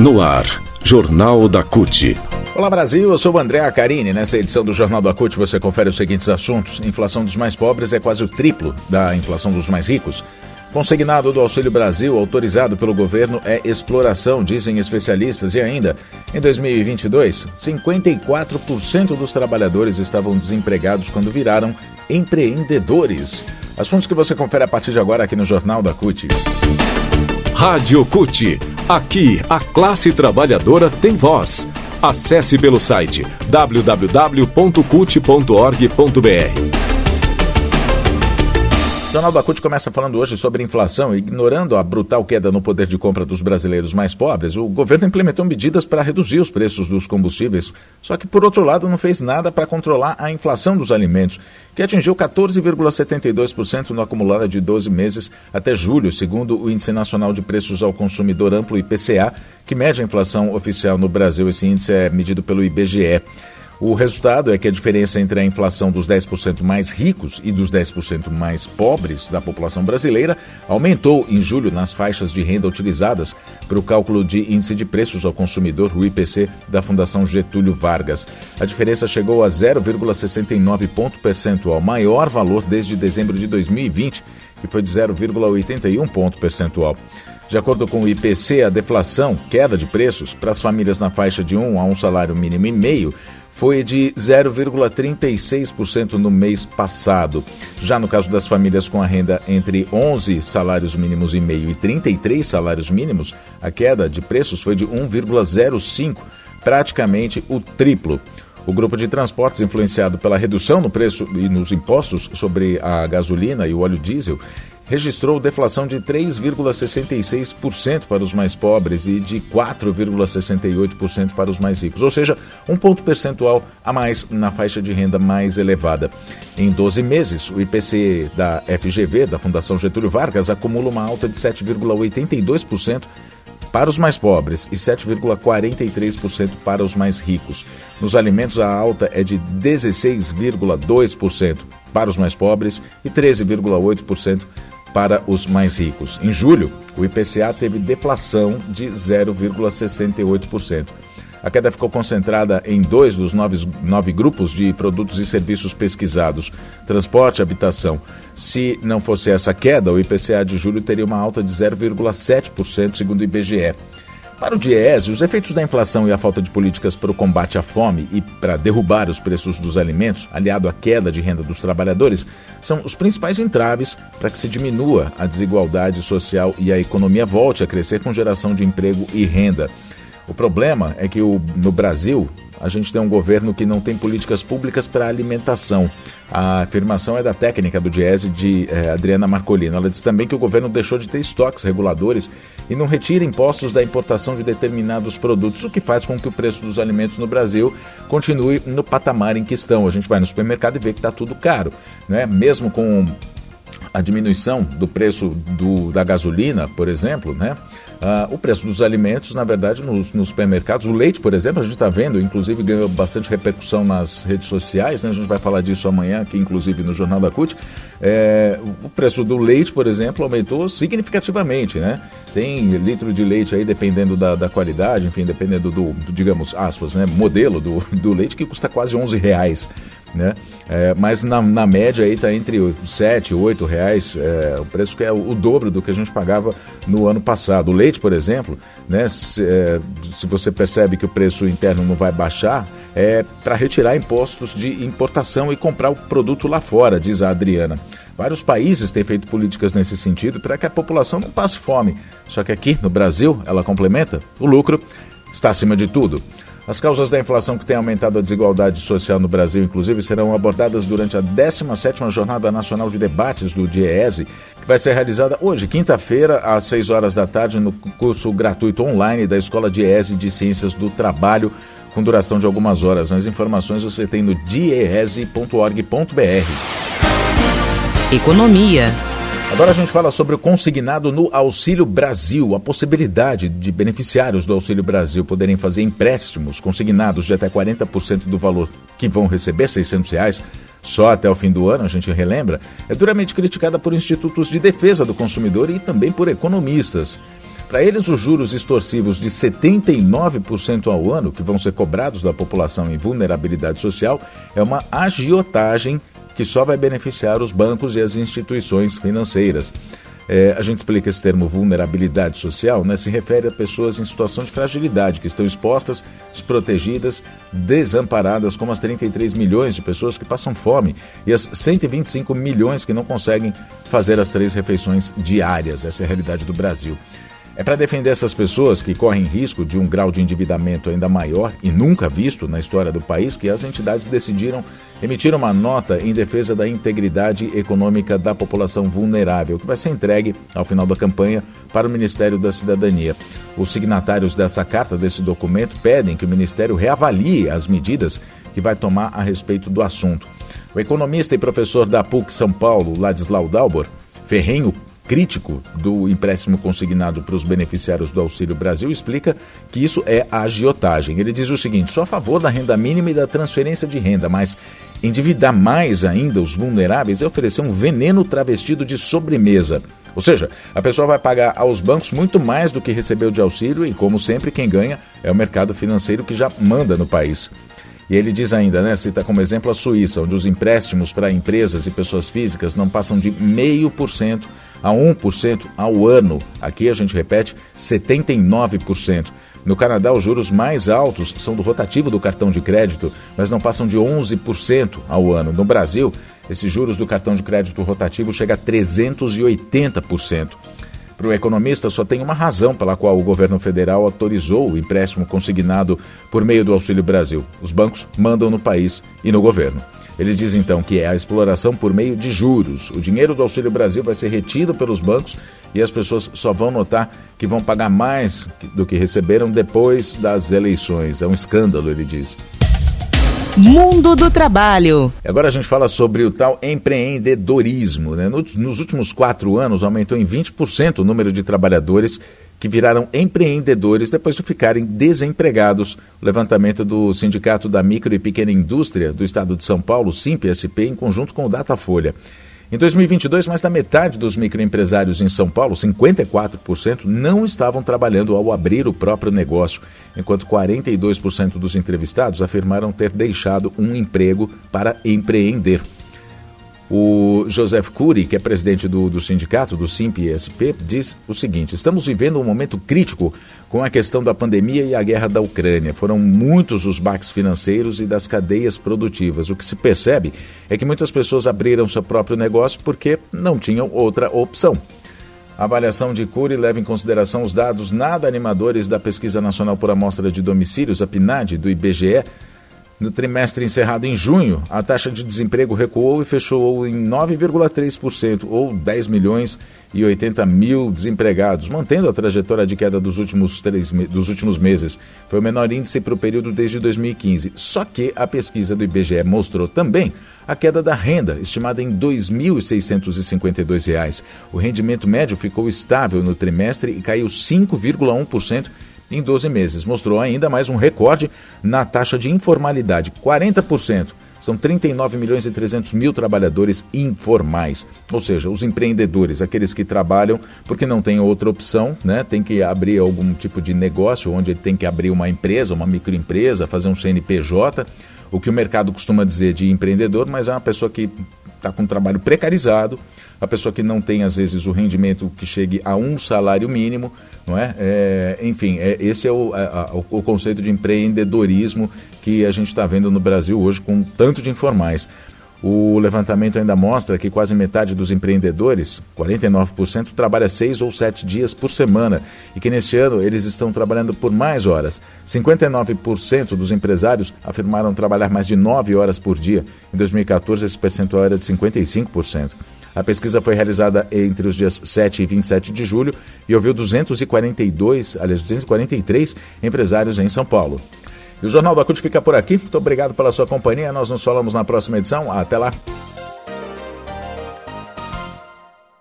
No ar, Jornal da CUT. Olá Brasil, eu sou o André Acarini. Nessa edição do Jornal da CUT você confere os seguintes assuntos. inflação dos mais pobres é quase o triplo da inflação dos mais ricos. Consignado do Auxílio Brasil, autorizado pelo governo, é exploração, dizem especialistas. E ainda, em 2022, 54% dos trabalhadores estavam desempregados quando viraram empreendedores. Assuntos que você confere a partir de agora aqui no Jornal da CUT. Rádio CUT. Aqui, a classe trabalhadora tem voz. Acesse pelo site www.cut.org.br. Jornal da CUT começa falando hoje sobre inflação. Ignorando a brutal queda no poder de compra dos brasileiros mais pobres, o governo implementou medidas para reduzir os preços dos combustíveis. Só que, por outro lado, não fez nada para controlar a inflação dos alimentos, que atingiu 14,72% no acumulado de 12 meses até julho, segundo o Índice Nacional de Preços ao Consumidor Amplo, IPCA, que mede a inflação oficial no Brasil. Esse índice é medido pelo IBGE. O resultado é que a diferença entre a inflação dos 10% mais ricos e dos 10% mais pobres da população brasileira aumentou em julho nas faixas de renda utilizadas para o cálculo de índice de preços ao consumidor, o IPC, da Fundação Getúlio Vargas. A diferença chegou a 0,69 ponto percentual, maior valor desde dezembro de 2020, que foi de 0,81 ponto percentual. De acordo com o IPC, a deflação, queda de preços, para as famílias na faixa de 1 a um salário mínimo e meio, foi de 0,36% no mês passado. Já no caso das famílias com a renda entre 11 salários mínimos e meio e 33 salários mínimos, a queda de preços foi de 1,05, praticamente o triplo. O grupo de transportes, influenciado pela redução no preço e nos impostos sobre a gasolina e o óleo diesel, registrou deflação de 3,66% para os mais pobres e de 4,68% para os mais ricos, ou seja, um ponto percentual a mais na faixa de renda mais elevada. Em 12 meses, o IPC da FGV, da Fundação Getúlio Vargas, acumula uma alta de 7,82% para os mais pobres e 7,43% para os mais ricos. Nos alimentos, a alta é de 16,2% para os mais pobres e 13,8% para os mais ricos. Em julho, o IPCA teve deflação de 0,68%. A queda ficou concentrada em dois dos nove, nove, grupos de produtos e serviços pesquisados: transporte e habitação. Se não fosse essa queda, o IPCA de julho teria uma alta de 0,7%, segundo o IBGE. Para o Diese, os efeitos da inflação e a falta de políticas para o combate à fome e para derrubar os preços dos alimentos, aliado à queda de renda dos trabalhadores, são os principais entraves para que se diminua a desigualdade social e a economia volte a crescer com geração de emprego e renda. O problema é que o, no Brasil a gente tem um governo que não tem políticas públicas para alimentação. A afirmação é da técnica do Diese, de eh, Adriana Marcolino. Ela diz também que o governo deixou de ter estoques reguladores e não retira impostos da importação de determinados produtos, o que faz com que o preço dos alimentos no Brasil continue no patamar em que estão. A gente vai no supermercado e vê que está tudo caro. Né? Mesmo com a diminuição do preço do, da gasolina, por exemplo, né? Ah, o preço dos alimentos, na verdade, nos, nos, supermercados, o leite, por exemplo, a gente está vendo, inclusive ganhou bastante repercussão nas redes sociais, né? a gente vai falar disso amanhã, aqui inclusive no Jornal da CUT. É, o preço do leite, por exemplo, aumentou significativamente, né? Tem litro de leite aí, dependendo da, da qualidade, enfim, dependendo do, do, digamos, aspas, né? Modelo do, do leite, que custa quase 11 reais né? É, mas na, na, média aí está entre 7 e 8 reais, é, o preço que é o, o, dobro do que a gente pagava no ano passado. O leite, por exemplo, né, se, é, se você percebe que o preço interno não vai baixar, é para retirar impostos de importação e comprar o produto lá fora, diz a Adriana. Vários países têm feito políticas nesse sentido para que a população não passe fome. Só que aqui no Brasil, ela complementa, o lucro está acima de tudo. As causas da inflação que tem aumentado a desigualdade social no Brasil, inclusive, serão abordadas durante a 17ª Jornada Nacional de Debates do DIEESE, que vai ser realizada hoje, quinta-feira, às 6 horas da tarde, no curso gratuito online da Escola DIEESE de Ciências do Trabalho, com duração de algumas horas. Mais informações você tem no diese.org.br. Economia. Agora a gente fala sobre o consignado no Auxílio Brasil, a possibilidade de beneficiários do Auxílio Brasil poderem fazer empréstimos consignados de até 40% do valor que vão receber, 600 reais, só até o fim do ano, a gente relembra, é duramente criticada por institutos de defesa do consumidor e também por economistas. Para eles, os juros extorsivos de 79% ao ano, que vão ser cobrados da população em vulnerabilidade social, é uma agiotagem que só vai beneficiar os bancos e as instituições financeiras. É, a gente explica esse termo vulnerabilidade social, né? Se refere a pessoas em situação de fragilidade, que estão expostas, desprotegidas, desamparadas, como as 33 milhões de pessoas que passam fome e as 125 milhões que não conseguem fazer as três refeições diárias. Essa é a realidade do Brasil. É para defender essas pessoas que correm risco de um grau de endividamento ainda maior e nunca visto na história do país que as entidades decidiram emitir uma nota em defesa da integridade econômica da população vulnerável, que vai ser entregue ao final da campanha para o Ministério da Cidadania. Os signatários dessa carta, desse documento, pedem que o Ministério reavalie as medidas que vai tomar a respeito do assunto. O economista e professor da PUC São Paulo, Ladislau Dalbor, ferrenho crítico do empréstimo consignado para os beneficiários do Auxílio Brasil explica que isso é agiotagem. Ele diz o seguinte: sou a favor da renda mínima e da transferência de renda, mas endividar mais ainda os vulneráveis é oferecer um veneno travestido de sobremesa. Ou seja, a pessoa vai pagar aos bancos muito mais do que recebeu de auxílio e, como sempre, quem ganha é o mercado financeiro que já manda no país. E ele diz ainda, né, cita como exemplo a Suíça, onde os empréstimos para empresas e pessoas físicas não passam de 0,5% a 1% ao ano. Aqui a gente repete, 79%. No Canadá, os juros mais altos são do rotativo do cartão de crédito, mas não passam de 11% ao ano. No Brasil, esses juros do cartão de crédito rotativo chega a 380%. Para o economista, só tem uma razão pela qual o governo federal autorizou o empréstimo consignado por meio do Auxílio Brasil: os bancos mandam no país e no governo. Eles dizem então que é a exploração por meio de juros. O dinheiro do Auxílio Brasil vai ser retido pelos bancos e as pessoas só vão notar que vão pagar mais do que receberam depois das eleições. É um escândalo, ele diz. Mundo do Trabalho. Agora a gente fala sobre o tal empreendedorismo. Né? Nos últimos quatro anos aumentou em 20% o número de trabalhadores que viraram empreendedores depois de ficarem desempregados. O levantamento do Sindicato da Micro e Pequena Indústria do Estado de São Paulo, SIMP-SP, em conjunto com o Datafolha. Em 2022, mais da metade dos microempresários em São Paulo, 54%, não estavam trabalhando ao abrir o próprio negócio, enquanto 42% dos entrevistados afirmaram ter deixado um emprego para empreender. O Joseph Cury, que é presidente do, do sindicato, do SIMP-SP, diz o seguinte: estamos vivendo um momento crítico com a questão da pandemia e a guerra da Ucrânia. Foram muitos os baques financeiros e das cadeias produtivas. O que se percebe é que muitas pessoas abriram seu próprio negócio porque não tinham outra opção. A avaliação de Cury leva em consideração os dados nada animadores da Pesquisa Nacional por Amostra de Domicílios, a PNAD, do IBGE, no trimestre encerrado em junho, a taxa de desemprego recuou e fechou em 9,3%, ou 10 milhões e 80 mil desempregados, mantendo a trajetória de queda dos últimos, três, dos últimos meses. Foi o menor índice para o período desde 2015. Só que a pesquisa do IBGE mostrou também a queda da renda, estimada em R$ 2.652. O rendimento médio ficou estável no trimestre e caiu 5,1% em 12 meses. Mostrou ainda mais um recorde na taxa de informalidade, 40%. São 39 milhões e 300 mil trabalhadores informais, ou seja, os empreendedores, aqueles que trabalham porque não tem outra opção, né? Tem que abrir algum tipo de negócio onde ele tem que abrir uma empresa, uma microempresa, fazer um CNPJ, o que o mercado costuma dizer de empreendedor, mas é uma pessoa que está com um trabalho precarizado, a pessoa que não tem, às vezes, o rendimento que chegue a um salário mínimo, não é? é enfim, é, esse é o, a, o, o conceito de empreendedorismo que a gente está vendo no Brasil hoje com tanto de informais. O levantamento ainda mostra que quase metade dos empreendedores, 49%, trabalha seis ou sete dias por semana e que neste ano eles estão trabalhando por mais horas. 59% dos empresários afirmaram trabalhar mais de nove horas por dia. Em 2014, esse percentual era de 55%. A pesquisa foi realizada entre os dias 7 e 27 de julho e ouviu 242, aliás, 243 empresários em São Paulo. E o Jornal da CUT fica por aqui. Muito obrigado pela sua companhia. Nós nos falamos na próxima edição. Até lá.